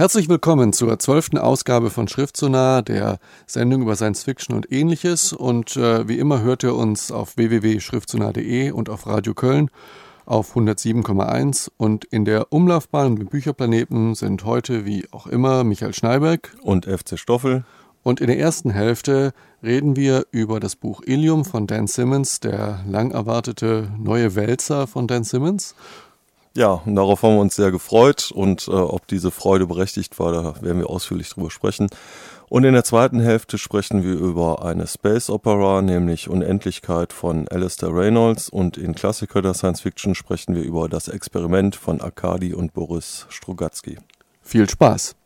Herzlich willkommen zur zwölften Ausgabe von Schriftsonar, der Sendung über Science Fiction und ähnliches. Und äh, wie immer hört ihr uns auf www.schriftsonar.de und auf Radio Köln auf 107,1. Und in der Umlaufbahn mit Bücherplaneten sind heute wie auch immer Michael Schneiberg und FC Stoffel. Und in der ersten Hälfte reden wir über das Buch Ilium von Dan Simmons, der lang erwartete neue Wälzer von Dan Simmons. Ja, und darauf haben wir uns sehr gefreut und äh, ob diese Freude berechtigt war, da werden wir ausführlich drüber sprechen. Und in der zweiten Hälfte sprechen wir über eine Space Opera, nämlich Unendlichkeit von Alistair Reynolds und in Klassiker der Science Fiction sprechen wir über das Experiment von Arkadi und Boris Strugatsky. Viel Spaß!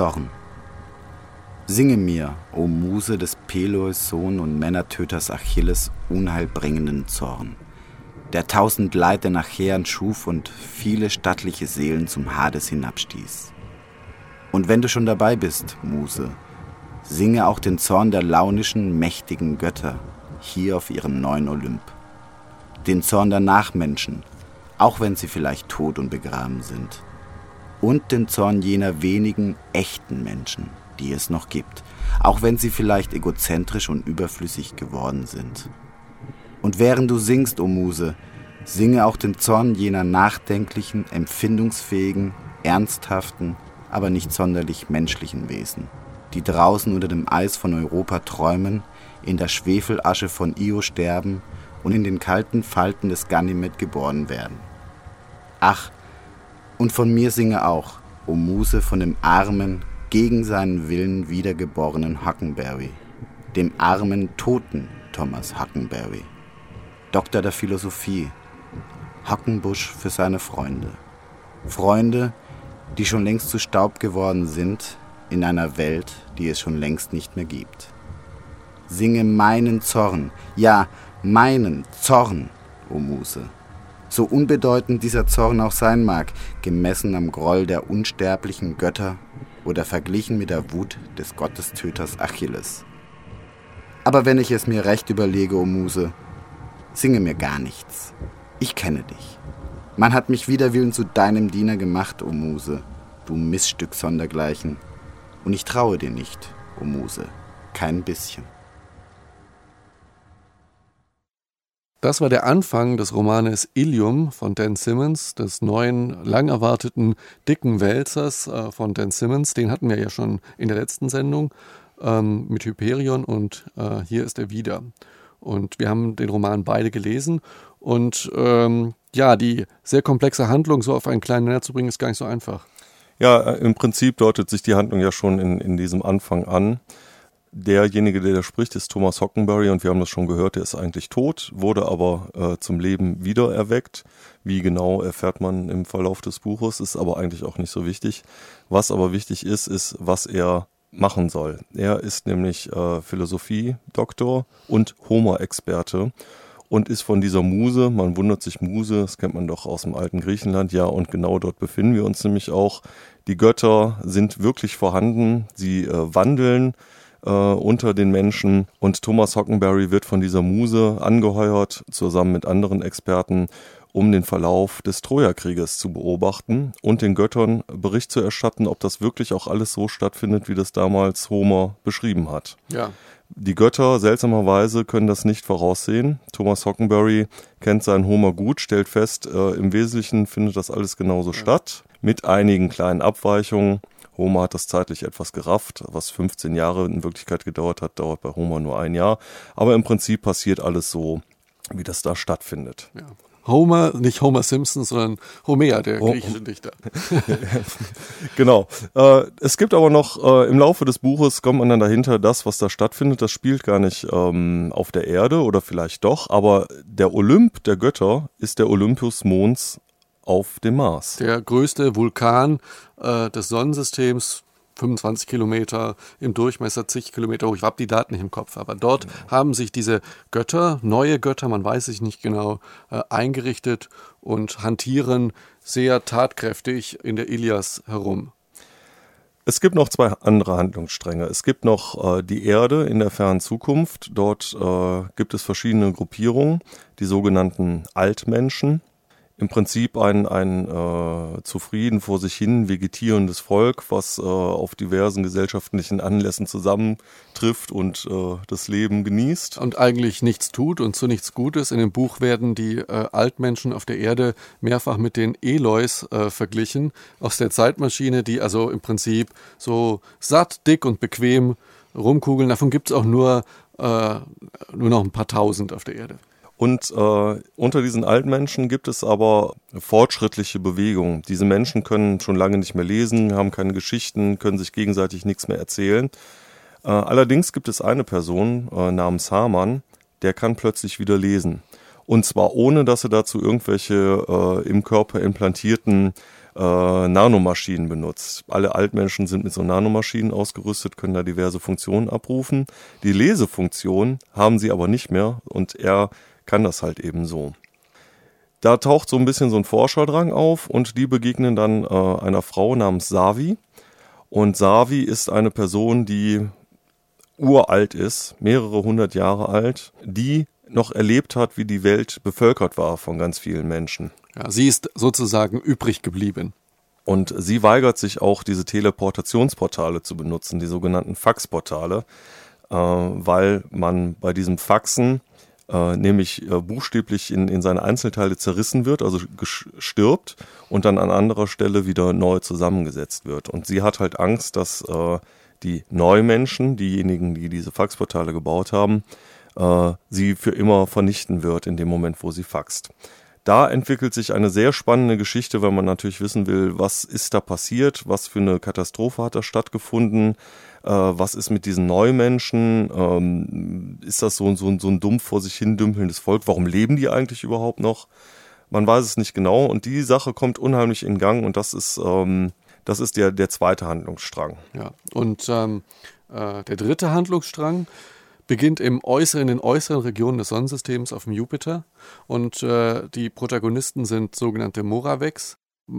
Zorn. Singe mir, o Muse des Peleus Sohn und Männertöters Achilles, unheilbringenden Zorn, der tausend Leiter nach Heeren schuf und viele stattliche Seelen zum Hades hinabstieß. Und wenn du schon dabei bist, Muse, singe auch den Zorn der launischen, mächtigen Götter hier auf ihrem neuen Olymp. Den Zorn der Nachmenschen, auch wenn sie vielleicht tot und begraben sind und den Zorn jener wenigen echten Menschen, die es noch gibt, auch wenn sie vielleicht egozentrisch und überflüssig geworden sind. Und während du singst, o Muse, singe auch den Zorn jener nachdenklichen, empfindungsfähigen, ernsthaften, aber nicht sonderlich menschlichen Wesen, die draußen unter dem Eis von Europa träumen, in der Schwefelasche von Io sterben und in den kalten Falten des Ganymed geboren werden. Ach, und von mir singe auch, o Muse von dem armen, gegen seinen Willen wiedergeborenen Huckenberry, dem armen, toten Thomas Huckenberry, Doktor der Philosophie, Hockenbusch für seine Freunde. Freunde, die schon längst zu Staub geworden sind in einer Welt, die es schon längst nicht mehr gibt. Singe meinen Zorn, ja, meinen Zorn, o Muse so unbedeutend dieser Zorn auch sein mag, gemessen am Groll der unsterblichen Götter oder verglichen mit der Wut des Gottestöters Achilles. Aber wenn ich es mir recht überlege, o Muse, singe mir gar nichts. Ich kenne dich. Man hat mich wider Willen zu deinem Diener gemacht, o Muse, du Missstück sondergleichen. Und ich traue dir nicht, o Muse, kein bisschen. Das war der Anfang des Romanes Ilium von Dan Simmons, des neuen, lang erwarteten, dicken Wälzers äh, von Dan Simmons. Den hatten wir ja schon in der letzten Sendung ähm, mit Hyperion und äh, hier ist er wieder. Und wir haben den Roman beide gelesen und ähm, ja, die sehr komplexe Handlung so auf einen kleinen Nenner zu bringen, ist gar nicht so einfach. Ja, äh, im Prinzip deutet sich die Handlung ja schon in, in diesem Anfang an. Derjenige, der da spricht, ist Thomas Hockenberry und wir haben das schon gehört, der ist eigentlich tot, wurde aber äh, zum Leben wiedererweckt. Wie genau erfährt man im Verlauf des Buches, ist aber eigentlich auch nicht so wichtig. Was aber wichtig ist, ist, was er machen soll. Er ist nämlich äh, Philosophie-Doktor und Homer-Experte und ist von dieser Muse, man wundert sich Muse, das kennt man doch aus dem alten Griechenland, ja, und genau dort befinden wir uns nämlich auch. Die Götter sind wirklich vorhanden, sie äh, wandeln äh, unter den Menschen. Und Thomas Hockenberry wird von dieser Muse angeheuert, zusammen mit anderen Experten, um den Verlauf des Trojakrieges zu beobachten und den Göttern Bericht zu erstatten, ob das wirklich auch alles so stattfindet, wie das damals Homer beschrieben hat. Ja. Die Götter seltsamerweise können das nicht voraussehen. Thomas Hockenberry kennt seinen Homer gut, stellt fest, äh, im Wesentlichen findet das alles genauso ja. statt, mit einigen kleinen Abweichungen. Homer hat das zeitlich etwas gerafft. Was 15 Jahre in Wirklichkeit gedauert hat, dauert bei Homer nur ein Jahr. Aber im Prinzip passiert alles so, wie das da stattfindet. Ja. Homer, nicht Homer Simpson, sondern Homer, der griechische Dichter. genau. Äh, es gibt aber noch, äh, im Laufe des Buches kommt man dann dahinter, das, was da stattfindet, das spielt gar nicht ähm, auf der Erde oder vielleicht doch, aber der Olymp der Götter ist der Olympus Mons auf dem Mars. Der größte Vulkan äh, des Sonnensystems, 25 Kilometer im Durchmesser, zig Kilometer hoch. Ich habe die Daten nicht im Kopf, aber dort ja. haben sich diese Götter, neue Götter, man weiß es nicht genau, äh, eingerichtet und hantieren sehr tatkräftig in der Ilias herum. Es gibt noch zwei andere Handlungsstränge. Es gibt noch äh, die Erde in der fernen Zukunft. Dort äh, gibt es verschiedene Gruppierungen, die sogenannten Altmenschen im Prinzip ein, ein äh, zufrieden vor sich hin vegetierendes Volk, was äh, auf diversen gesellschaftlichen Anlässen zusammentrifft und äh, das Leben genießt. Und eigentlich nichts tut und zu nichts Gutes. In dem Buch werden die äh, Altmenschen auf der Erde mehrfach mit den Elois äh, verglichen aus der Zeitmaschine, die also im Prinzip so satt, dick und bequem rumkugeln. Davon gibt es auch nur, äh, nur noch ein paar tausend auf der Erde. Und äh, unter diesen alten Menschen gibt es aber fortschrittliche Bewegungen. Diese Menschen können schon lange nicht mehr lesen, haben keine Geschichten, können sich gegenseitig nichts mehr erzählen. Äh, allerdings gibt es eine Person äh, namens Hamann, der kann plötzlich wieder lesen. Und zwar ohne, dass er dazu irgendwelche äh, im Körper implantierten äh, Nanomaschinen benutzt. Alle Altmenschen sind mit so Nanomaschinen ausgerüstet, können da diverse Funktionen abrufen. Die Lesefunktion haben sie aber nicht mehr und er kann das halt eben so. Da taucht so ein bisschen so ein Forscherdrang auf und die begegnen dann äh, einer Frau namens Savi. Und Savi ist eine Person, die uralt ist, mehrere hundert Jahre alt, die noch erlebt hat, wie die Welt bevölkert war von ganz vielen Menschen. Ja, sie ist sozusagen übrig geblieben. Und sie weigert sich auch, diese Teleportationsportale zu benutzen, die sogenannten Faxportale, äh, weil man bei diesem Faxen äh, nämlich äh, buchstäblich in, in seine Einzelteile zerrissen wird, also stirbt und dann an anderer Stelle wieder neu zusammengesetzt wird. Und sie hat halt Angst, dass äh, die Neumenschen, diejenigen, die diese Faxportale gebaut haben, äh, sie für immer vernichten wird in dem Moment, wo sie faxt. Da entwickelt sich eine sehr spannende Geschichte, weil man natürlich wissen will, was ist da passiert, was für eine Katastrophe hat da stattgefunden, was ist mit diesen Neumenschen, ähm, ist das so, so, so ein dumpf vor sich hin dümpelndes Volk, warum leben die eigentlich überhaupt noch? Man weiß es nicht genau und die Sache kommt unheimlich in Gang und das ist, ähm, das ist der, der zweite Handlungsstrang. Ja, und ähm, äh, der dritte Handlungsstrang beginnt im äußeren, in den äußeren Regionen des Sonnensystems auf dem Jupiter und äh, die Protagonisten sind sogenannte Moraveks.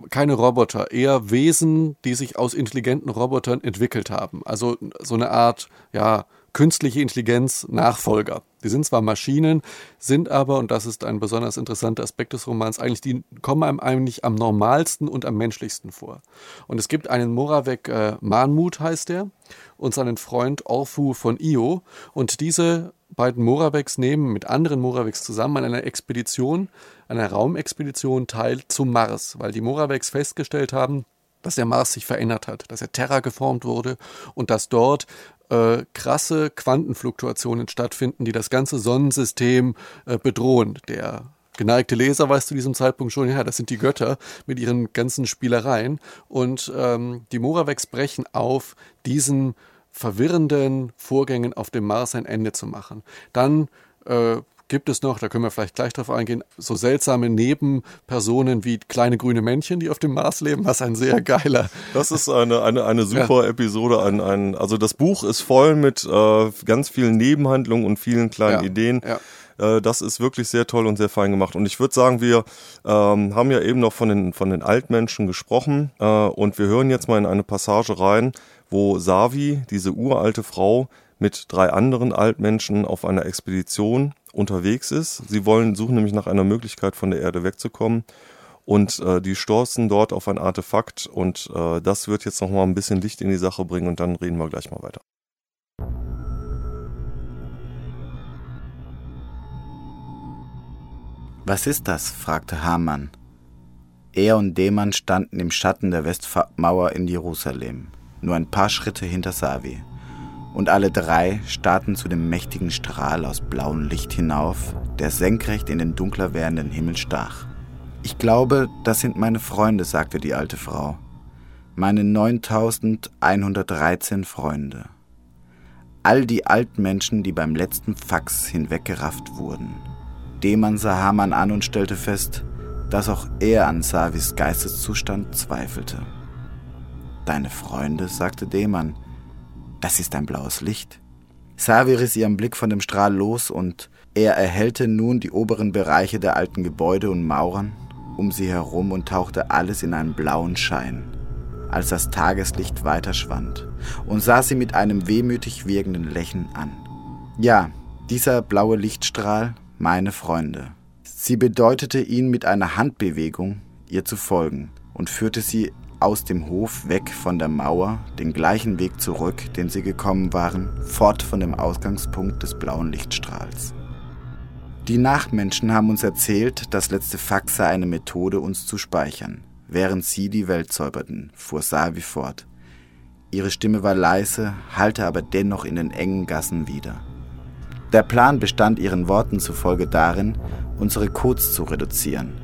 Keine Roboter, eher Wesen, die sich aus intelligenten Robotern entwickelt haben. Also so eine Art, ja, künstliche Intelligenz Nachfolger. Die sind zwar Maschinen, sind aber, und das ist ein besonders interessanter Aspekt des Romans, eigentlich, die kommen einem eigentlich am normalsten und am menschlichsten vor. Und es gibt einen Moravec äh, Manmut, heißt der, und seinen Freund Orfu von Io. Und diese beiden Moravecs nehmen mit anderen Moravecs zusammen an einer Expedition, einer Raumexpedition teil zum Mars, weil die Moravecs festgestellt haben, dass der Mars sich verändert hat, dass er terrageformt wurde und dass dort äh, krasse Quantenfluktuationen stattfinden, die das ganze Sonnensystem äh, bedrohen. Der geneigte Leser weiß zu diesem Zeitpunkt schon, ja, das sind die Götter mit ihren ganzen Spielereien. Und ähm, die Moravex brechen auf, diesen verwirrenden Vorgängen auf dem Mars ein Ende zu machen. Dann äh, gibt es noch, da können wir vielleicht gleich drauf eingehen, so seltsame Nebenpersonen wie kleine grüne Männchen, die auf dem Mars leben, was ein sehr geiler. Das ist eine, eine, eine super ja. Episode. Ein, ein, also das Buch ist voll mit äh, ganz vielen Nebenhandlungen und vielen kleinen ja. Ideen. Ja. Äh, das ist wirklich sehr toll und sehr fein gemacht. Und ich würde sagen, wir ähm, haben ja eben noch von den, von den Altmenschen gesprochen äh, und wir hören jetzt mal in eine Passage rein, wo Savi, diese uralte Frau, mit drei anderen Altmenschen auf einer Expedition unterwegs ist. Sie wollen, suchen nämlich nach einer Möglichkeit, von der Erde wegzukommen. Und äh, die stoßen dort auf ein Artefakt und äh, das wird jetzt nochmal ein bisschen Licht in die Sache bringen und dann reden wir gleich mal weiter. Was ist das? fragte Hamann. Er und Deman standen im Schatten der Westmauer in Jerusalem, nur ein paar Schritte hinter Savi und alle drei starrten zu dem mächtigen Strahl aus blauem Licht hinauf, der senkrecht in den dunkler werdenden Himmel stach. Ich glaube, das sind meine Freunde, sagte die alte Frau. Meine 9113 Freunde. All die Altmenschen, die beim letzten Fax hinweggerafft wurden. Deman sah Hamann an und stellte fest, dass auch er an Savis Geisteszustand zweifelte. Deine Freunde, sagte Deman, das ist ein blaues Licht. Savi riss ihren Blick von dem Strahl los und er erhellte nun die oberen Bereiche der alten Gebäude und Mauern um sie herum und tauchte alles in einen blauen Schein, als das Tageslicht weiter schwand, und sah sie mit einem wehmütig wirkenden Lächeln an. Ja, dieser blaue Lichtstrahl, meine Freunde. Sie bedeutete ihn mit einer Handbewegung, ihr zu folgen, und führte sie aus dem Hof weg von der Mauer, den gleichen Weg zurück, den sie gekommen waren, fort von dem Ausgangspunkt des blauen Lichtstrahls. Die Nachmenschen haben uns erzählt, das letzte Fax sei eine Methode, uns zu speichern, während sie die Welt säuberten, fuhr Savi fort. Ihre Stimme war leise, hallte aber dennoch in den engen Gassen wieder. Der Plan bestand ihren Worten zufolge darin, unsere Codes zu reduzieren,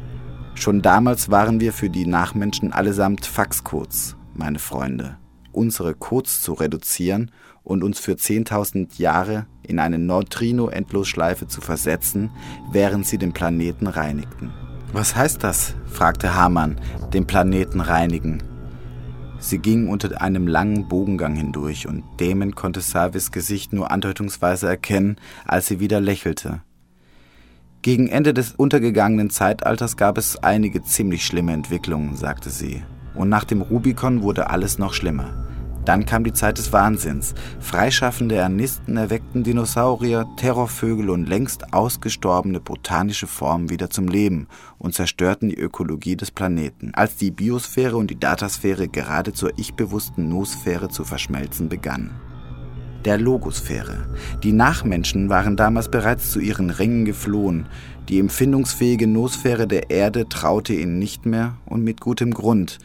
Schon damals waren wir für die Nachmenschen allesamt Faxcodes, meine Freunde. Unsere Codes zu reduzieren und uns für 10.000 Jahre in eine Neutrino-Endlosschleife zu versetzen, während sie den Planeten reinigten. Was heißt das? fragte Hamann, den Planeten reinigen. Sie gingen unter einem langen Bogengang hindurch und Damon konnte Savis Gesicht nur andeutungsweise erkennen, als sie wieder lächelte. Gegen Ende des untergegangenen Zeitalters gab es einige ziemlich schlimme Entwicklungen, sagte sie. Und nach dem Rubikon wurde alles noch schlimmer. Dann kam die Zeit des Wahnsinns. Freischaffende Ernisten erweckten Dinosaurier, Terrorvögel und längst ausgestorbene botanische Formen wieder zum Leben und zerstörten die Ökologie des Planeten, als die Biosphäre und die Datasphäre gerade zur ich-bewussten Noosphäre zu verschmelzen begannen der Logosphäre. Die Nachmenschen waren damals bereits zu ihren Ringen geflohen. Die empfindungsfähige Nosphäre der Erde traute ihnen nicht mehr und mit gutem Grund,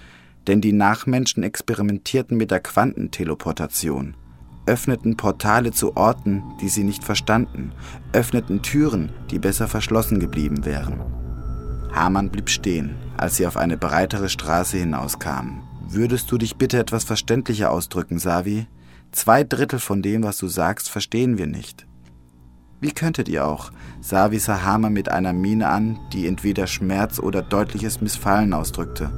denn die Nachmenschen experimentierten mit der Quantenteleportation, öffneten Portale zu Orten, die sie nicht verstanden, öffneten Türen, die besser verschlossen geblieben wären. Hamann blieb stehen, als sie auf eine breitere Straße hinauskamen. Würdest du dich bitte etwas verständlicher ausdrücken, Savi? Zwei Drittel von dem, was du sagst, verstehen wir nicht. Wie könntet ihr auch? sah Wisahama mit einer Miene an, die entweder Schmerz oder deutliches Missfallen ausdrückte.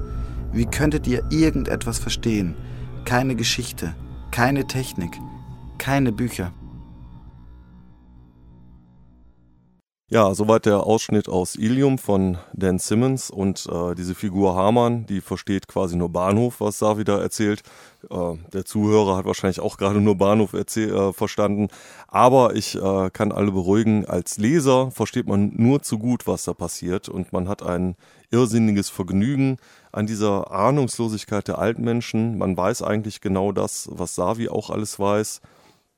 Wie könntet ihr irgendetwas verstehen? Keine Geschichte, keine Technik, keine Bücher. Ja, soweit der Ausschnitt aus Ilium von Dan Simmons und äh, diese Figur Hamann, die versteht quasi nur Bahnhof, was Savi da erzählt. Äh, der Zuhörer hat wahrscheinlich auch gerade nur Bahnhof äh, verstanden. Aber ich äh, kann alle beruhigen, als Leser versteht man nur zu gut, was da passiert und man hat ein irrsinniges Vergnügen an dieser Ahnungslosigkeit der alten Menschen. Man weiß eigentlich genau das, was Savi auch alles weiß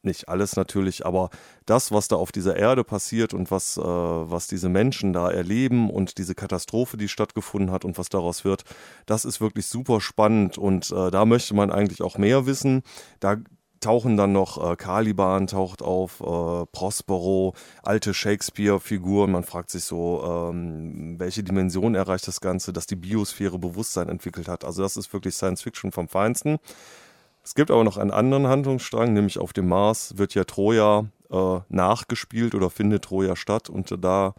nicht alles natürlich, aber das, was da auf dieser Erde passiert und was, äh, was diese Menschen da erleben und diese Katastrophe, die stattgefunden hat und was daraus wird, das ist wirklich super spannend und äh, da möchte man eigentlich auch mehr wissen. Da tauchen dann noch äh, Caliban taucht auf, äh, Prospero, alte Shakespeare-Figuren. Man fragt sich so, ähm, welche Dimension erreicht das Ganze, dass die Biosphäre Bewusstsein entwickelt hat. Also das ist wirklich Science Fiction vom Feinsten. Es gibt aber noch einen anderen Handlungsstrang, nämlich auf dem Mars wird ja Troja äh, nachgespielt oder findet Troja statt und da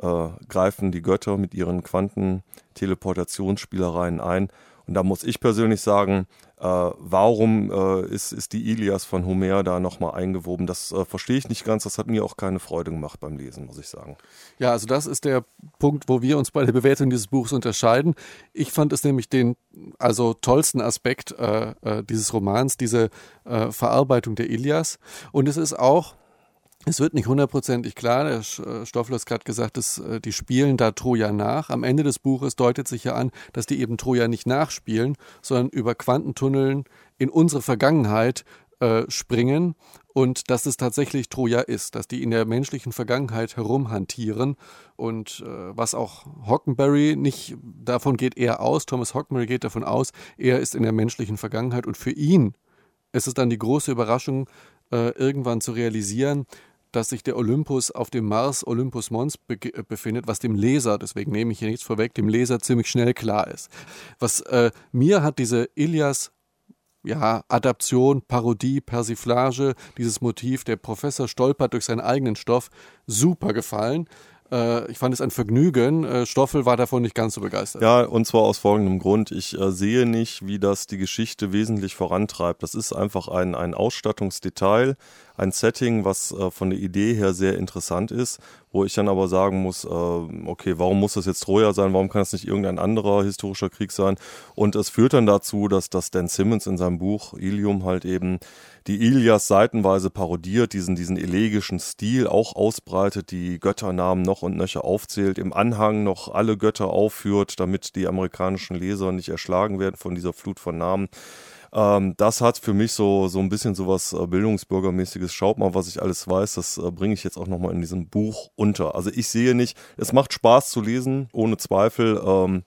äh, greifen die Götter mit ihren Quantenteleportationsspielereien ein. Und da muss ich persönlich sagen, äh, warum äh, ist, ist die Ilias von Homer da nochmal eingewoben? Das äh, verstehe ich nicht ganz. Das hat mir auch keine Freude gemacht beim Lesen, muss ich sagen. Ja, also das ist der Punkt, wo wir uns bei der Bewertung dieses Buchs unterscheiden. Ich fand es nämlich den also tollsten Aspekt äh, äh, dieses Romans, diese äh, Verarbeitung der Ilias. Und es ist auch es wird nicht hundertprozentig klar, der äh, Stoffler hat gerade gesagt, dass, äh, die spielen da Troja nach. Am Ende des Buches deutet sich ja an, dass die eben Troja nicht nachspielen, sondern über Quantentunneln in unsere Vergangenheit äh, springen und dass es tatsächlich Troja ist, dass die in der menschlichen Vergangenheit herumhantieren und äh, was auch Hockenberry nicht, davon geht er aus, Thomas Hockenberry geht davon aus, er ist in der menschlichen Vergangenheit und für ihn ist es dann die große Überraschung, äh, irgendwann zu realisieren, dass sich der Olympus auf dem Mars Olympus Mons be äh, befindet, was dem Leser, deswegen nehme ich hier nichts vorweg, dem Leser ziemlich schnell klar ist. Was äh, mir hat diese Ilias ja, Adaption, Parodie, Persiflage, dieses Motiv, der Professor stolpert durch seinen eigenen Stoff, super gefallen. Äh, ich fand es ein Vergnügen. Äh, Stoffel war davon nicht ganz so begeistert. Ja, und zwar aus folgendem Grund. Ich äh, sehe nicht, wie das die Geschichte wesentlich vorantreibt. Das ist einfach ein, ein Ausstattungsdetail, ein Setting, was äh, von der Idee her sehr interessant ist, wo ich dann aber sagen muss, äh, okay, warum muss das jetzt Troja sein? Warum kann es nicht irgendein anderer historischer Krieg sein? Und es führt dann dazu, dass, dass Dan Simmons in seinem Buch Ilium halt eben die Ilias seitenweise parodiert, diesen, diesen elegischen Stil auch ausbreitet, die Götternamen noch und nöcher aufzählt, im Anhang noch alle Götter aufführt, damit die amerikanischen Leser nicht erschlagen werden von dieser Flut von Namen. Ähm, das hat für mich so, so ein bisschen so was äh, Bildungsbürgermäßiges. Schaut mal, was ich alles weiß. Das äh, bringe ich jetzt auch nochmal in diesem Buch unter. Also ich sehe nicht, es macht Spaß zu lesen, ohne Zweifel. Ähm,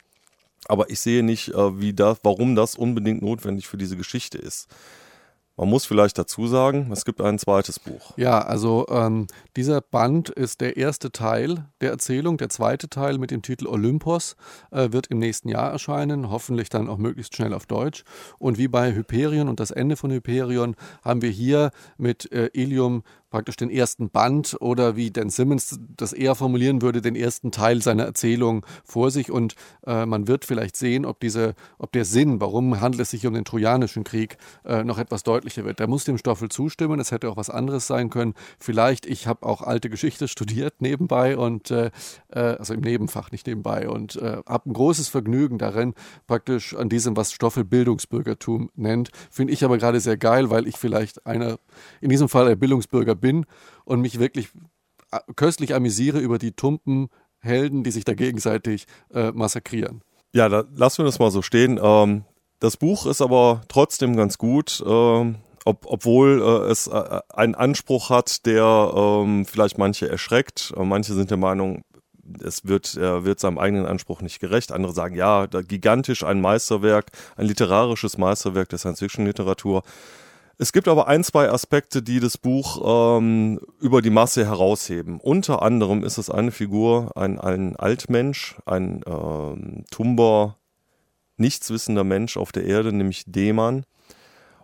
aber ich sehe nicht, äh, wie das, warum das unbedingt notwendig für diese Geschichte ist. Man muss vielleicht dazu sagen, es gibt ein zweites Buch. Ja, also ähm, dieser Band ist der erste Teil der Erzählung. Der zweite Teil mit dem Titel Olympos äh, wird im nächsten Jahr erscheinen, hoffentlich dann auch möglichst schnell auf Deutsch. Und wie bei Hyperion und das Ende von Hyperion haben wir hier mit äh, Ilium praktisch den ersten Band oder wie Dan Simmons das eher formulieren würde, den ersten Teil seiner Erzählung vor sich und äh, man wird vielleicht sehen, ob, diese, ob der Sinn, warum handelt es sich um den Trojanischen Krieg, äh, noch etwas deutlicher wird. Der muss dem Stoffel zustimmen, es hätte auch was anderes sein können. Vielleicht, ich habe auch alte Geschichte studiert nebenbei und äh, äh also im Nebenfach, nicht nebenbei und äh, habe ein großes Vergnügen darin, praktisch an diesem, was Stoffel Bildungsbürgertum nennt. Finde ich aber gerade sehr geil, weil ich vielleicht einer, in diesem Fall ein Bildungsbürger bin und mich wirklich äh, köstlich amüsiere über die tumpen Helden, die sich da gegenseitig äh, massakrieren. Ja, da lassen wir das mal so stehen. Ähm, das Buch ist aber trotzdem ganz gut, ähm, ob, obwohl äh, es äh, einen Anspruch hat, der ähm, vielleicht manche erschreckt. Äh, manche sind der Meinung, es wird, er wird seinem eigenen Anspruch nicht gerecht. Andere sagen, ja, gigantisch ein Meisterwerk, ein literarisches Meisterwerk der Science-Fiction-Literatur. Es gibt aber ein, zwei Aspekte, die das Buch ähm, über die Masse herausheben. Unter anderem ist es eine Figur, ein, ein Altmensch, ein ähm, tumber, nichtswissender Mensch auf der Erde, nämlich Deman.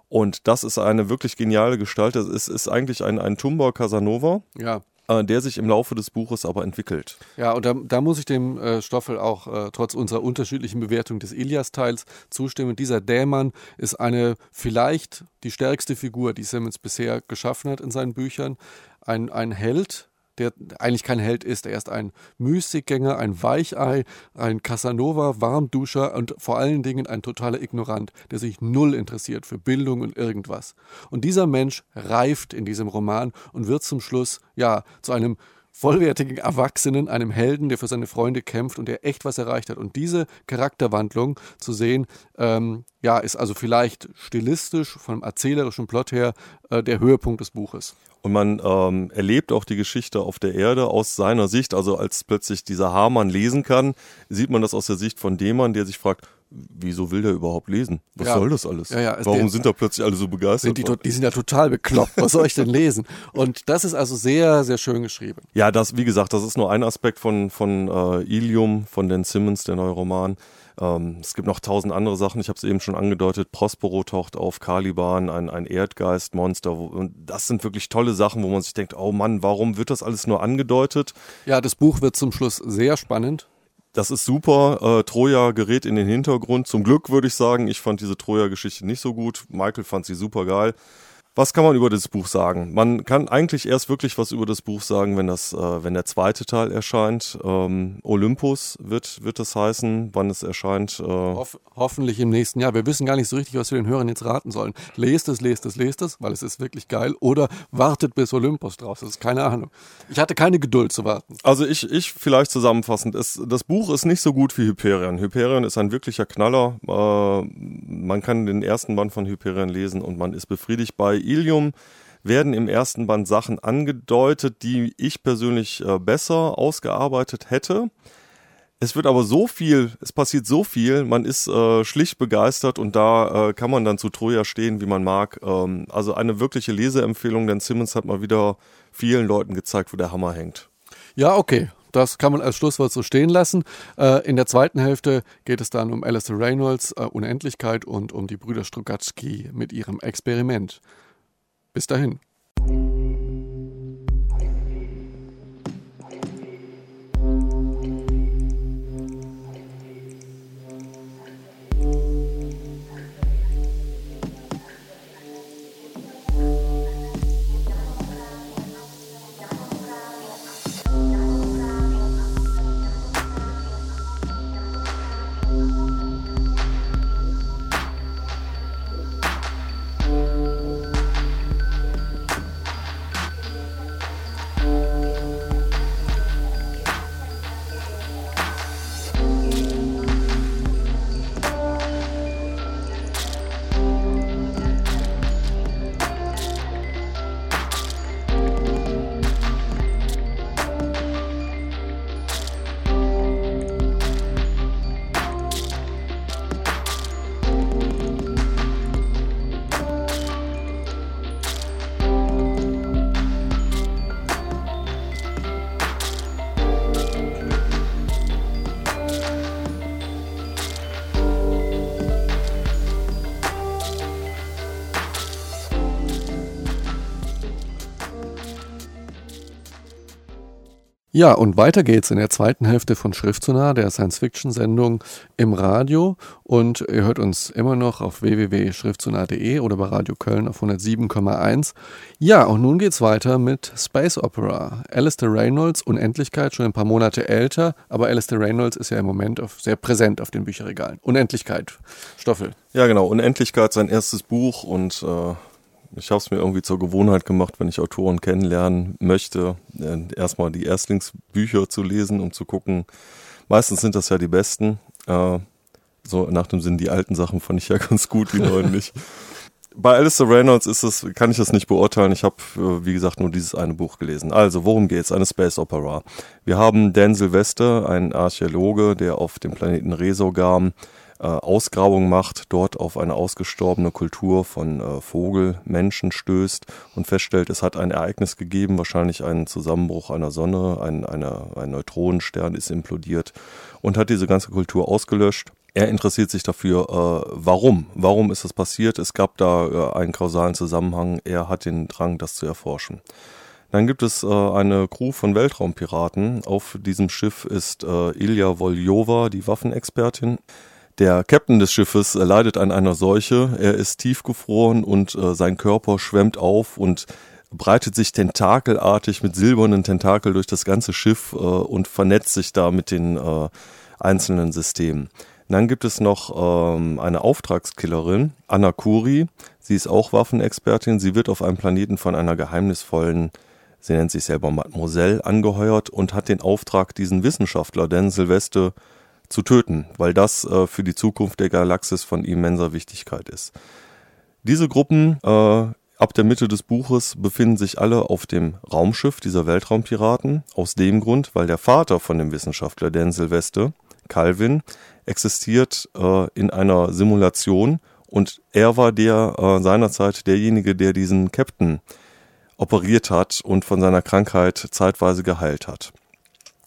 Und das ist eine wirklich geniale Gestalt. Es ist, ist eigentlich ein, ein Tumber Casanova. Ja. Äh, der sich im Laufe des Buches aber entwickelt. Ja, und da, da muss ich dem äh, Stoffel auch äh, trotz unserer unterschiedlichen Bewertung des Ilias-Teils zustimmen. Dieser Dämon ist eine vielleicht die stärkste Figur, die Simmons bisher geschaffen hat in seinen Büchern. Ein, ein Held, der eigentlich kein Held ist. Er ist ein Mystikgänger, ein Weichei, ein Casanova, Warmduscher und vor allen Dingen ein totaler Ignorant, der sich null interessiert für Bildung und irgendwas. Und dieser Mensch reift in diesem Roman und wird zum Schluss, ja, zu einem vollwertigen Erwachsenen, einem Helden, der für seine Freunde kämpft und der echt was erreicht hat. Und diese Charakterwandlung zu sehen, ähm, ja, ist also vielleicht stilistisch, vom erzählerischen Plot her, äh, der Höhepunkt des Buches. Und man ähm, erlebt auch die Geschichte auf der Erde aus seiner Sicht. Also als plötzlich dieser Hamann lesen kann, sieht man das aus der Sicht von dem Mann, der sich fragt, wieso will der überhaupt lesen? Was ja. soll das alles? Ja, ja, Warum der, sind da plötzlich alle so begeistert? Sind die, die, sind ja total bekloppt. Was soll ich denn lesen? Und das ist also sehr, sehr schön geschrieben. Ja, das, wie gesagt, das ist nur ein Aspekt von, von äh, Ilium, von Dan Simmons, der neue Roman. Ähm, es gibt noch tausend andere Sachen. Ich habe es eben schon angedeutet. Prospero taucht auf, Caliban, ein, ein Erdgeistmonster. Und das sind wirklich tolle Sachen, wo man sich denkt, oh Mann, warum wird das alles nur angedeutet? Ja, das Buch wird zum Schluss sehr spannend. Das ist super. Äh, Troja gerät in den Hintergrund. Zum Glück würde ich sagen, ich fand diese Troja-Geschichte nicht so gut. Michael fand sie super geil. Was kann man über das Buch sagen? Man kann eigentlich erst wirklich was über das Buch sagen, wenn das, äh, wenn der zweite Teil erscheint. Ähm, Olympus wird, wird das heißen, wann es erscheint. Äh Hoff, hoffentlich im nächsten Jahr. Wir wissen gar nicht so richtig, was wir den Hörern jetzt raten sollen. Lest es, lest es, lest es, weil es ist wirklich geil. Oder wartet bis Olympus draus ist. Keine Ahnung. Ich hatte keine Geduld zu warten. Also ich, ich vielleicht zusammenfassend. Es, das Buch ist nicht so gut wie Hyperion. Hyperion ist ein wirklicher Knaller. Äh, man kann den ersten Band von Hyperion lesen und man ist befriedigt bei Ilium werden im ersten Band Sachen angedeutet, die ich persönlich äh, besser ausgearbeitet hätte. Es wird aber so viel, es passiert so viel, man ist äh, schlicht begeistert und da äh, kann man dann zu Troja stehen, wie man mag. Ähm, also eine wirkliche Leseempfehlung, denn Simmons hat mal wieder vielen Leuten gezeigt, wo der Hammer hängt. Ja, okay. Das kann man als Schlusswort so stehen lassen. Äh, in der zweiten Hälfte geht es dann um Alistair Reynolds, äh, Unendlichkeit und um die Brüder Strugatsky mit ihrem Experiment. Bis dahin. Ja, und weiter geht's in der zweiten Hälfte von Schriftsonar, der Science-Fiction-Sendung im Radio. Und ihr hört uns immer noch auf www.schriftsonar.de oder bei Radio Köln auf 107,1. Ja, und nun geht's weiter mit Space Opera. Alistair Reynolds, Unendlichkeit, schon ein paar Monate älter, aber Alistair Reynolds ist ja im Moment auf, sehr präsent auf den Bücherregalen. Unendlichkeit, Stoffel. Ja, genau. Unendlichkeit, sein erstes Buch und äh ich habe es mir irgendwie zur Gewohnheit gemacht, wenn ich Autoren kennenlernen möchte, äh, erstmal die Erstlingsbücher zu lesen, um zu gucken. Meistens sind das ja die besten. Äh, so nach dem Sinn, die alten Sachen fand ich ja ganz gut, die neuen nicht. Bei Alistair Reynolds ist es, kann ich das nicht beurteilen. Ich habe, äh, wie gesagt, nur dieses eine Buch gelesen. Also, worum geht's? Eine Space Opera. Wir haben Dan Sylvester, ein Archäologe, der auf dem Planeten Resogam äh, Ausgrabung macht, dort auf eine ausgestorbene Kultur von äh, Vogelmenschen stößt und feststellt, es hat ein Ereignis gegeben, wahrscheinlich einen Zusammenbruch einer Sonne, ein, eine, ein Neutronenstern ist implodiert und hat diese ganze Kultur ausgelöscht. Er interessiert sich dafür, äh, warum? Warum ist das passiert? Es gab da äh, einen kausalen Zusammenhang. Er hat den Drang, das zu erforschen. Dann gibt es äh, eine Crew von Weltraumpiraten. Auf diesem Schiff ist äh, Ilja Voljova, die Waffenexpertin. Der Captain des Schiffes äh, leidet an einer Seuche. Er ist tiefgefroren und äh, sein Körper schwemmt auf und breitet sich tentakelartig mit silbernen Tentakel durch das ganze Schiff äh, und vernetzt sich da mit den äh, einzelnen Systemen. dann gibt es noch ähm, eine Auftragskillerin, Anna Kuri. Sie ist auch Waffenexpertin. Sie wird auf einem Planeten von einer geheimnisvollen, sie nennt sich selber Mademoiselle, angeheuert und hat den Auftrag, diesen Wissenschaftler, Dan Silvestre, zu töten, weil das äh, für die Zukunft der Galaxis von immenser Wichtigkeit ist. Diese Gruppen äh, ab der Mitte des Buches befinden sich alle auf dem Raumschiff dieser Weltraumpiraten, aus dem Grund, weil der Vater von dem Wissenschaftler Dan Silvestre, Calvin, existiert äh, in einer Simulation und er war der äh, seinerzeit derjenige, der diesen Captain operiert hat und von seiner Krankheit zeitweise geheilt hat.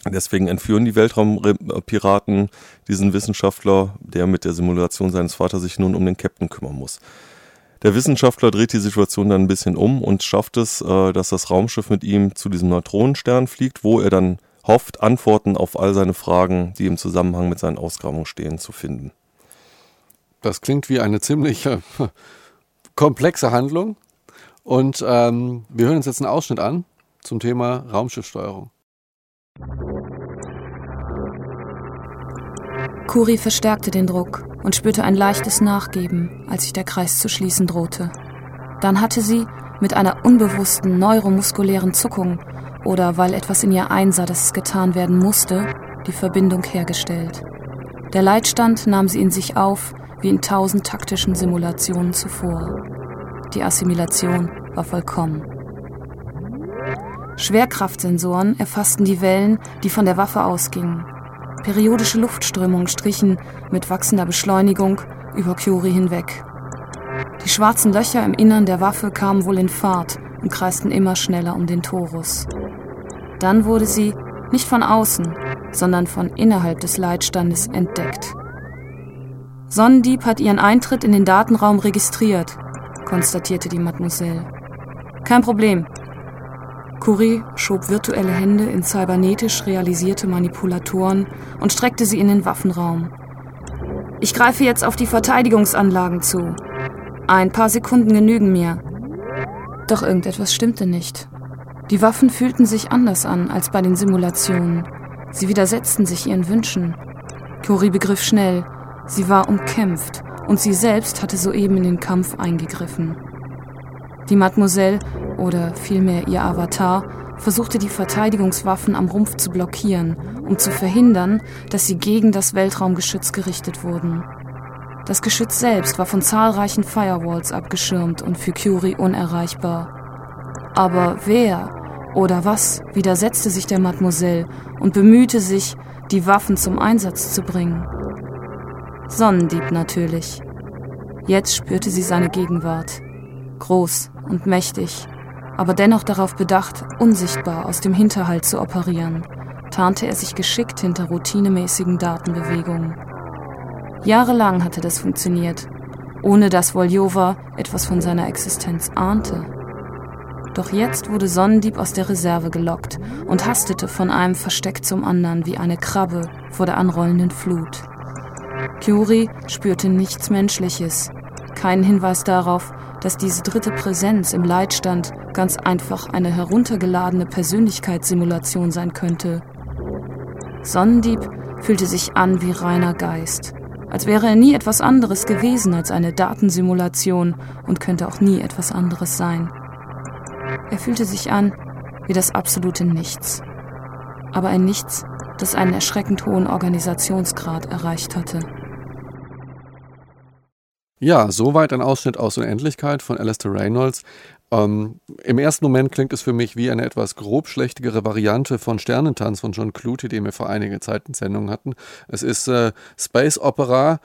Deswegen entführen die Weltraumpiraten diesen Wissenschaftler, der mit der Simulation seines Vaters sich nun um den Captain kümmern muss. Der Wissenschaftler dreht die Situation dann ein bisschen um und schafft es, äh, dass das Raumschiff mit ihm zu diesem Neutronenstern fliegt, wo er dann hofft, Antworten auf all seine Fragen, die im Zusammenhang mit seinen Ausgrabungen stehen, zu finden. Das klingt wie eine ziemlich äh, komplexe Handlung. Und ähm, wir hören uns jetzt einen Ausschnitt an zum Thema Raumschiffsteuerung. Kuri verstärkte den Druck und spürte ein leichtes Nachgeben, als sich der Kreis zu schließen drohte. Dann hatte sie, mit einer unbewussten neuromuskulären Zuckung oder weil etwas in ihr einsah, dass es getan werden musste, die Verbindung hergestellt. Der Leitstand nahm sie in sich auf, wie in tausend taktischen Simulationen zuvor. Die Assimilation war vollkommen. Schwerkraftsensoren erfassten die Wellen, die von der Waffe ausgingen. Periodische Luftströmungen strichen mit wachsender Beschleunigung über Curie hinweg. Die schwarzen Löcher im Innern der Waffe kamen wohl in Fahrt und kreisten immer schneller um den Torus. Dann wurde sie nicht von außen, sondern von innerhalb des Leitstandes entdeckt. Sonnendieb hat ihren Eintritt in den Datenraum registriert, konstatierte die Mademoiselle. Kein Problem, Curie schob virtuelle Hände in cybernetisch realisierte Manipulatoren und streckte sie in den Waffenraum. Ich greife jetzt auf die Verteidigungsanlagen zu. Ein paar Sekunden genügen mir. Doch irgendetwas stimmte nicht. Die Waffen fühlten sich anders an als bei den Simulationen. Sie widersetzten sich ihren Wünschen. Curie begriff schnell, sie war umkämpft und sie selbst hatte soeben in den Kampf eingegriffen. Die Mademoiselle oder vielmehr ihr Avatar, versuchte die Verteidigungswaffen am Rumpf zu blockieren, um zu verhindern, dass sie gegen das Weltraumgeschütz gerichtet wurden. Das Geschütz selbst war von zahlreichen Firewalls abgeschirmt und für Curie unerreichbar. Aber wer oder was widersetzte sich der Mademoiselle und bemühte sich, die Waffen zum Einsatz zu bringen? Sonnendieb natürlich. Jetzt spürte sie seine Gegenwart. Groß und mächtig, aber dennoch darauf bedacht, unsichtbar aus dem Hinterhalt zu operieren, tarnte er sich geschickt hinter routinemäßigen Datenbewegungen. Jahrelang hatte das funktioniert, ohne dass Voljova etwas von seiner Existenz ahnte. Doch jetzt wurde Sonnendieb aus der Reserve gelockt und hastete von einem Versteck zum anderen wie eine Krabbe vor der anrollenden Flut. Curie spürte nichts Menschliches, keinen Hinweis darauf, dass diese dritte Präsenz im Leitstand ganz einfach eine heruntergeladene Persönlichkeitssimulation sein könnte. Sonnendieb fühlte sich an wie reiner Geist, als wäre er nie etwas anderes gewesen als eine Datensimulation und könnte auch nie etwas anderes sein. Er fühlte sich an wie das absolute Nichts, aber ein Nichts, das einen erschreckend hohen Organisationsgrad erreicht hatte. Ja, soweit ein Ausschnitt aus Unendlichkeit von Alistair Reynolds. Ähm, Im ersten Moment klingt es für mich wie eine etwas grobschlächtigere Variante von Sternentanz von John Clute, den wir vor einiger Zeit in Sendung hatten. Es ist äh, Space Opera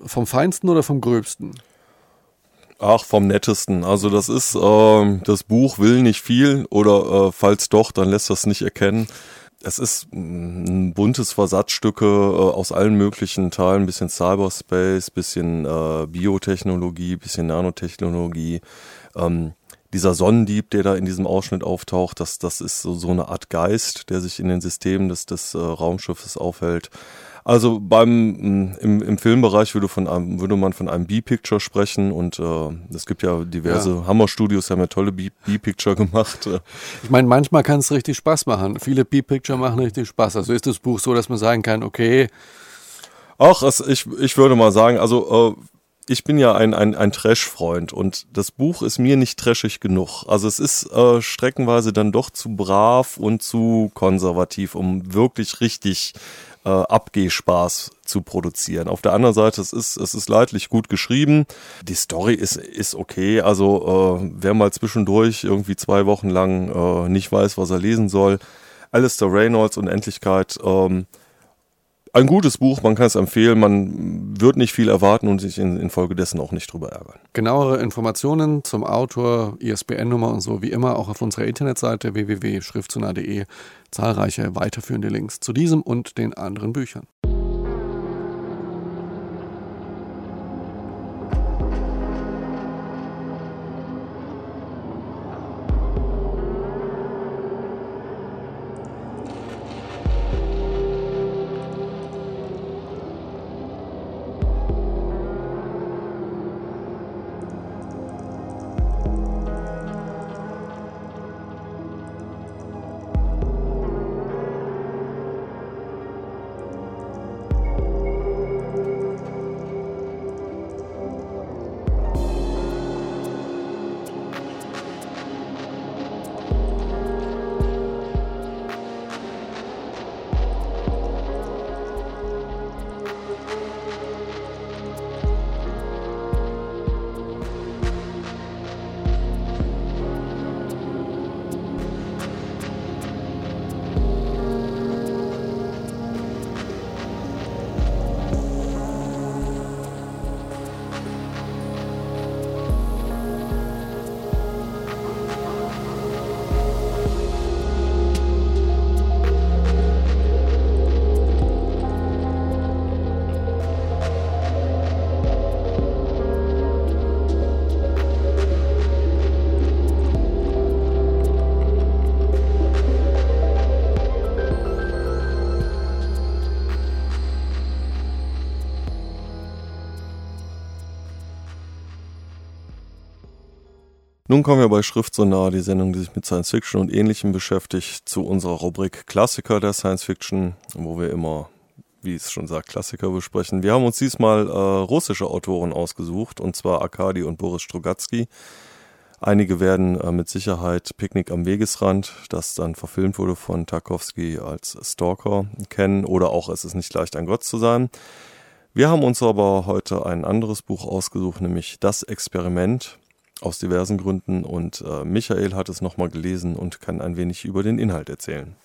vom Feinsten oder vom Gröbsten? Ach, vom nettesten. Also das ist, äh, das Buch will nicht viel oder äh, falls doch, dann lässt das nicht erkennen. Es ist ein buntes Versatzstücke äh, aus allen möglichen Teilen, ein bisschen Cyberspace, bisschen äh, Biotechnologie, bisschen Nanotechnologie. Ähm, dieser Sonnendieb, der da in diesem Ausschnitt auftaucht, das, das ist so, so eine Art Geist, der sich in den Systemen des, des äh, Raumschiffes aufhält. Also beim mm, im, im Filmbereich würde, von einem, würde man von einem B-Picture sprechen und äh, es gibt ja diverse ja. Hammer-Studios, haben ja tolle B-Picture gemacht. Ich meine, manchmal kann es richtig Spaß machen. Viele B-Picture machen richtig Spaß. Also ist das Buch so, dass man sagen kann, okay. Auch ich, ich würde mal sagen, also äh, ich bin ja ein, ein, ein Trash-Freund und das Buch ist mir nicht trashig genug. Also es ist äh, streckenweise dann doch zu brav und zu konservativ, um wirklich richtig äh, Abgehspaß zu produzieren. Auf der anderen Seite, es ist, es ist leidlich gut geschrieben. Die Story ist, ist okay. Also äh, wer mal zwischendurch irgendwie zwei Wochen lang äh, nicht weiß, was er lesen soll, Alistair Reynolds Unendlichkeit, ähm, ein gutes Buch, man kann es empfehlen, man wird nicht viel erwarten und sich in, infolgedessen auch nicht drüber ärgern. Genauere Informationen zum Autor, ISBN-Nummer und so wie immer auch auf unserer Internetseite www.schriftzunah.de zahlreiche weiterführende Links zu diesem und den anderen Büchern. Nun kommen wir bei Schrift so nah, die Sendung, die sich mit Science Fiction und Ähnlichem beschäftigt, zu unserer Rubrik Klassiker der Science Fiction, wo wir immer, wie es schon sagt, Klassiker besprechen. Wir haben uns diesmal äh, russische Autoren ausgesucht, und zwar Arkadi und Boris Strugatsky. Einige werden äh, mit Sicherheit Picknick am Wegesrand, das dann verfilmt wurde von Tarkovsky als Stalker, kennen, oder auch Es ist nicht leicht, ein Gott zu sein. Wir haben uns aber heute ein anderes Buch ausgesucht, nämlich Das Experiment aus diversen Gründen und äh, Michael hat es nochmal gelesen und kann ein wenig über den Inhalt erzählen.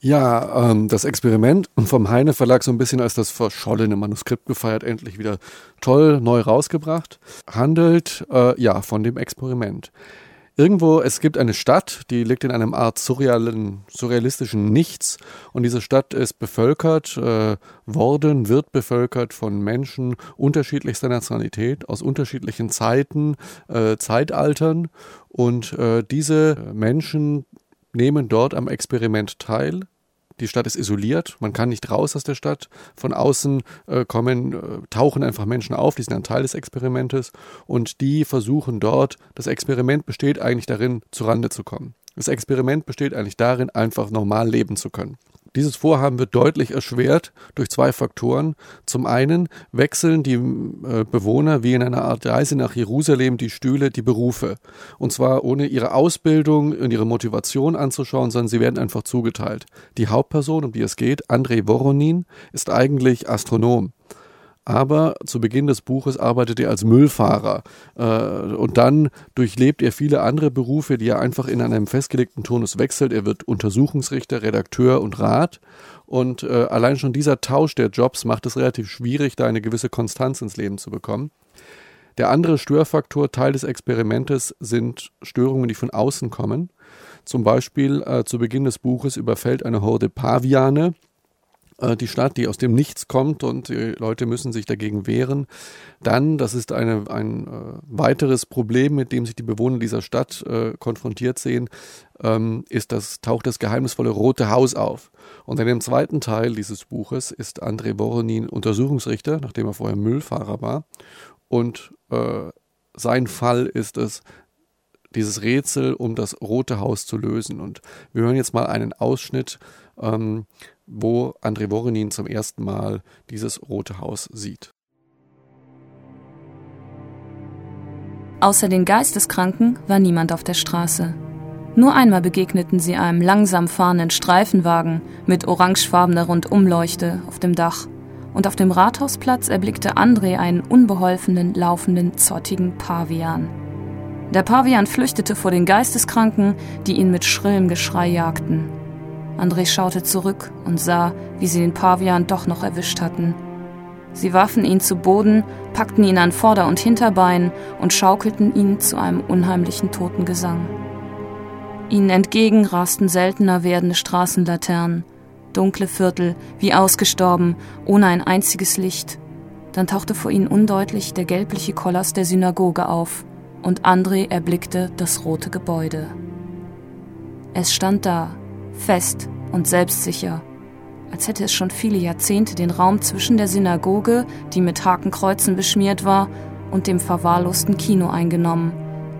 Ja, ähm, das Experiment vom Heine Verlag so ein bisschen als das verschollene Manuskript gefeiert, endlich wieder toll neu rausgebracht, handelt äh, ja von dem Experiment. Irgendwo, es gibt eine Stadt, die liegt in einem Art surrealen, surrealistischen Nichts. Und diese Stadt ist bevölkert äh, worden, wird bevölkert von Menschen unterschiedlichster Nationalität, aus unterschiedlichen Zeiten, äh, Zeitaltern. Und äh, diese Menschen nehmen dort am Experiment teil die Stadt ist isoliert, man kann nicht raus aus der Stadt. Von außen äh, kommen, äh, tauchen einfach Menschen auf, die sind ein Teil des Experimentes und die versuchen dort, das Experiment besteht eigentlich darin, zurande zu kommen. Das Experiment besteht eigentlich darin, einfach normal leben zu können. Dieses Vorhaben wird deutlich erschwert durch zwei Faktoren. Zum einen wechseln die äh, Bewohner wie in einer Art Reise nach Jerusalem die Stühle, die Berufe. Und zwar ohne ihre Ausbildung und ihre Motivation anzuschauen, sondern sie werden einfach zugeteilt. Die Hauptperson, um die es geht, Andrei Voronin, ist eigentlich Astronom aber zu Beginn des Buches arbeitet er als Müllfahrer äh, und dann durchlebt er viele andere Berufe, die er einfach in einem festgelegten Turnus wechselt. Er wird Untersuchungsrichter, Redakteur und Rat und äh, allein schon dieser Tausch der Jobs macht es relativ schwierig, da eine gewisse Konstanz ins Leben zu bekommen. Der andere Störfaktor, Teil des Experimentes, sind Störungen, die von außen kommen. Zum Beispiel äh, zu Beginn des Buches überfällt eine Horde Paviane äh, die Stadt, die aus dem Nichts kommt und die Leute müssen sich dagegen wehren. Dann, das ist eine, ein äh, weiteres Problem, mit dem sich die Bewohner dieser Stadt äh, konfrontiert sehen, ähm, ist das, taucht das geheimnisvolle Rote Haus auf. Und in dem zweiten Teil dieses Buches ist André Voronin Untersuchungsrichter, nachdem er vorher Müllfahrer war. Und äh, sein Fall ist es, dieses Rätsel um das Rote Haus zu lösen. Und wir hören jetzt mal einen Ausschnitt, ähm, wo André Voronin zum ersten Mal dieses Rote Haus sieht. Außer den Geisteskranken war niemand auf der Straße. Nur einmal begegneten sie einem langsam fahrenden Streifenwagen mit orangefarbener Rundumleuchte auf dem Dach. Und auf dem Rathausplatz erblickte André einen unbeholfenen, laufenden, zottigen Pavian. Der Pavian flüchtete vor den Geisteskranken, die ihn mit schrillem Geschrei jagten. André schaute zurück und sah, wie sie den Pavian doch noch erwischt hatten. Sie warfen ihn zu Boden, packten ihn an Vorder- und Hinterbein und schaukelten ihn zu einem unheimlichen Totengesang. Ihnen entgegen rasten seltener werdende Straßenlaternen, dunkle Viertel, wie ausgestorben, ohne ein einziges Licht. Dann tauchte vor ihnen undeutlich der gelbliche Kollass der Synagoge auf, und André erblickte das rote Gebäude. Es stand da, fest und selbstsicher, als hätte es schon viele Jahrzehnte den Raum zwischen der Synagoge, die mit Hakenkreuzen beschmiert war, und dem verwahrlosten Kino eingenommen,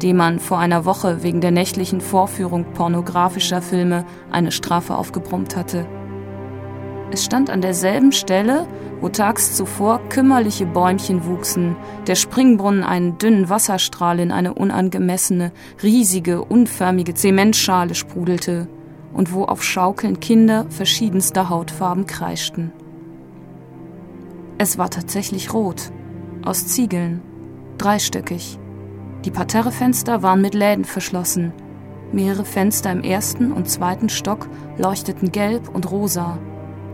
dem man vor einer Woche wegen der nächtlichen Vorführung pornografischer Filme eine Strafe aufgebrummt hatte. Es stand an derselben Stelle, wo tags zuvor kümmerliche Bäumchen wuchsen, der Springbrunnen einen dünnen Wasserstrahl in eine unangemessene, riesige, unförmige Zementschale sprudelte und wo auf Schaukeln Kinder verschiedenster Hautfarben kreischten. Es war tatsächlich rot, aus Ziegeln, dreistöckig. Die Parterrefenster waren mit Läden verschlossen. Mehrere Fenster im ersten und zweiten Stock leuchteten gelb und rosa.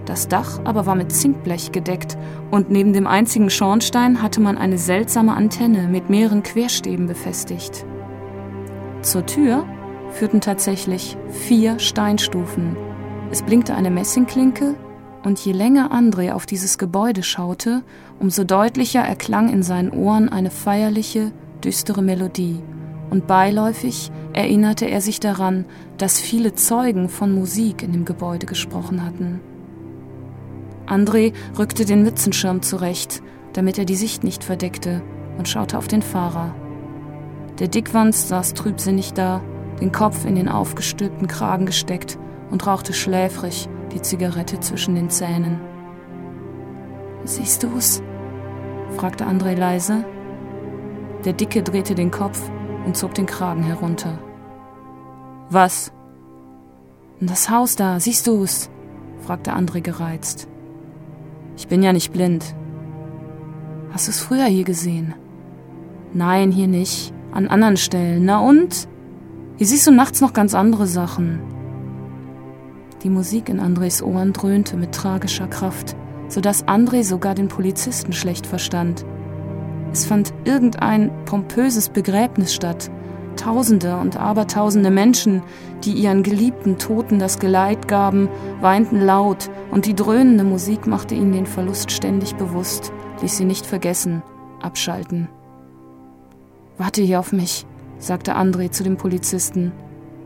Das Dach aber war mit Zinkblech gedeckt und neben dem einzigen Schornstein hatte man eine seltsame Antenne mit mehreren Querstäben befestigt. Zur Tür führten tatsächlich vier Steinstufen. Es blinkte eine Messingklinke, und je länger André auf dieses Gebäude schaute, umso deutlicher erklang in seinen Ohren eine feierliche, düstere Melodie. Und beiläufig erinnerte er sich daran, dass viele Zeugen von Musik in dem Gebäude gesprochen hatten. André rückte den Mützenschirm zurecht, damit er die Sicht nicht verdeckte, und schaute auf den Fahrer. Der Dickwanst saß trübsinnig da, den Kopf in den aufgestülpten Kragen gesteckt und rauchte schläfrig die Zigarette zwischen den Zähnen. Siehst du's? fragte André leise. Der Dicke drehte den Kopf und zog den Kragen herunter. Was? Das Haus da, siehst du's? fragte André gereizt. Ich bin ja nicht blind. Hast du's früher hier gesehen? Nein, hier nicht. An anderen Stellen. Na und? Hier siehst du nachts noch ganz andere Sachen. Die Musik in Andres Ohren dröhnte mit tragischer Kraft, sodass André sogar den Polizisten schlecht verstand. Es fand irgendein pompöses Begräbnis statt. Tausende und Abertausende Menschen, die ihren geliebten Toten das Geleit gaben, weinten laut, und die dröhnende Musik machte ihnen den Verlust ständig bewusst, ließ sie nicht vergessen, abschalten. Warte hier auf mich, sagte André zu dem Polizisten.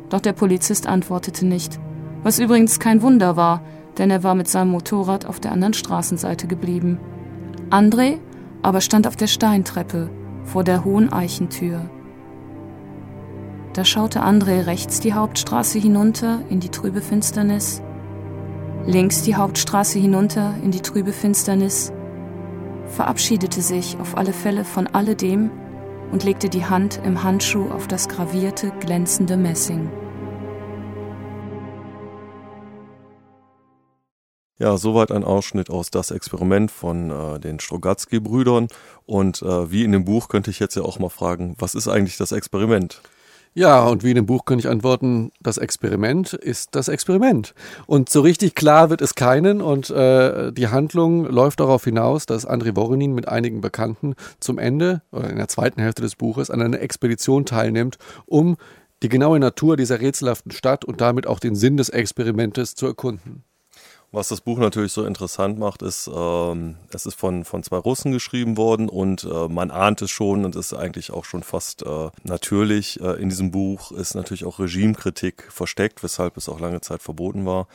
Doch der Polizist antwortete nicht, was übrigens kein Wunder war, denn er war mit seinem Motorrad auf der anderen Straßenseite geblieben. André aber stand auf der Steintreppe vor der hohen Eichentür. Da schaute André rechts die Hauptstraße hinunter in die trübe Finsternis, links die Hauptstraße hinunter in die trübe Finsternis, verabschiedete sich auf alle Fälle von alledem, und legte die Hand im Handschuh auf das gravierte, glänzende Messing. Ja, soweit ein Ausschnitt aus Das Experiment von äh, den Strogatzky-Brüdern. Und äh, wie in dem Buch könnte ich jetzt ja auch mal fragen, was ist eigentlich das Experiment? Ja, und wie in dem Buch kann ich antworten, das Experiment ist das Experiment. Und so richtig klar wird es keinen und äh, die Handlung läuft darauf hinaus, dass André Voronin mit einigen Bekannten zum Ende oder in der zweiten Hälfte des Buches an einer Expedition teilnimmt, um die genaue Natur dieser rätselhaften Stadt und damit auch den Sinn des Experimentes zu erkunden. Was das Buch natürlich so interessant macht, ist, ähm, es ist von, von zwei Russen geschrieben worden und äh, man ahnt es schon und ist eigentlich auch schon fast äh, natürlich. Äh, in diesem Buch ist natürlich auch Regimekritik versteckt, weshalb es auch lange Zeit verboten war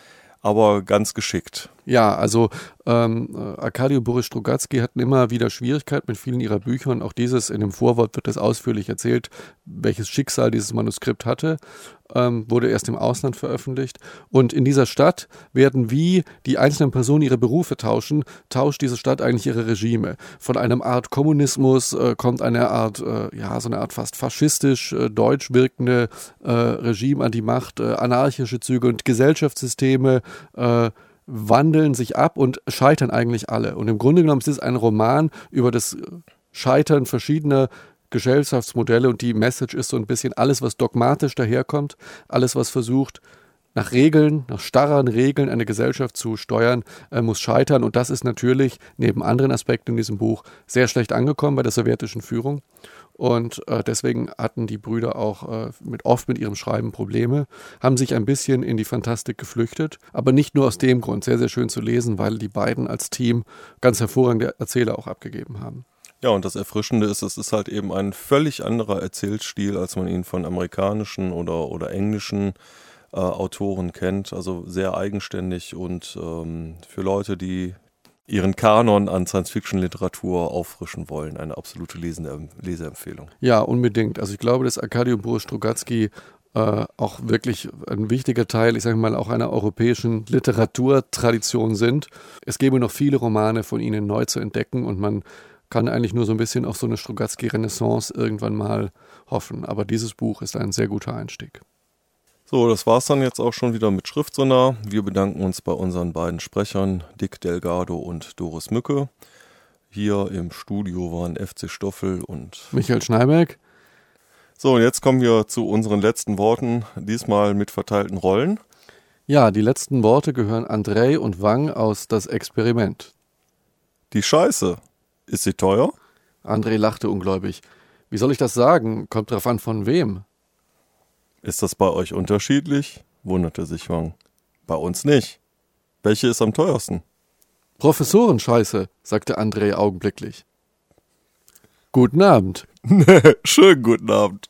aber ganz geschickt. Ja, also ähm, Arkadi und Boris Strugatsky hatten immer wieder Schwierigkeiten mit vielen ihrer Bücher und auch dieses, in dem Vorwort wird das ausführlich erzählt, welches Schicksal dieses Manuskript hatte, ähm, wurde erst im Ausland veröffentlicht. Und in dieser Stadt werden wie die einzelnen Personen ihre Berufe tauschen, tauscht diese Stadt eigentlich ihre Regime. Von einer Art Kommunismus äh, kommt eine Art, äh, ja, so eine Art fast faschistisch, äh, deutsch wirkende äh, Regime an die Macht, äh, anarchische Züge und Gesellschaftssysteme, äh, wandeln sich ab und scheitern eigentlich alle. Und im Grunde genommen ist es ein Roman über das Scheitern verschiedener Gesellschaftsmodelle und die Message ist so ein bisschen alles, was dogmatisch daherkommt, alles, was versucht, nach Regeln, nach starren Regeln eine Gesellschaft zu steuern, äh, muss scheitern. Und das ist natürlich neben anderen Aspekten in diesem Buch sehr schlecht angekommen bei der sowjetischen Führung. Und äh, deswegen hatten die Brüder auch äh, mit, oft mit ihrem Schreiben Probleme, haben sich ein bisschen in die Fantastik geflüchtet, aber nicht nur aus dem Grund, sehr, sehr schön zu lesen, weil die beiden als Team ganz hervorragende Erzähler auch abgegeben haben. Ja, und das Erfrischende ist, es ist halt eben ein völlig anderer Erzählstil, als man ihn von amerikanischen oder, oder englischen äh, Autoren kennt. Also sehr eigenständig und ähm, für Leute, die ihren Kanon an Science-Fiction-Literatur auffrischen wollen. Eine absolute Leseempfehlung. Ja, unbedingt. Also ich glaube, dass Arkadio Boris Strugatsky äh, auch wirklich ein wichtiger Teil, ich sage mal, auch einer europäischen Literaturtradition sind. Es gäbe noch viele Romane von ihnen neu zu entdecken und man kann eigentlich nur so ein bisschen auf so eine Strugatsky-Renaissance irgendwann mal hoffen. Aber dieses Buch ist ein sehr guter Einstieg. So, das war's dann jetzt auch schon wieder mit Schriftsonar. Wir bedanken uns bei unseren beiden Sprechern, Dick Delgado und Doris Mücke. Hier im Studio waren FC Stoffel und Michael Schneiberg. So, und jetzt kommen wir zu unseren letzten Worten, diesmal mit verteilten Rollen. Ja, die letzten Worte gehören Andrei und Wang aus Das Experiment. Die Scheiße. Ist sie teuer? André lachte ungläubig. Wie soll ich das sagen? Kommt drauf an, von wem. Ist das bei euch unterschiedlich? wunderte sich Wang. Bei uns nicht. Welche ist am teuersten? Professorenscheiße, sagte André augenblicklich. Guten Abend. Nee, schönen guten Abend.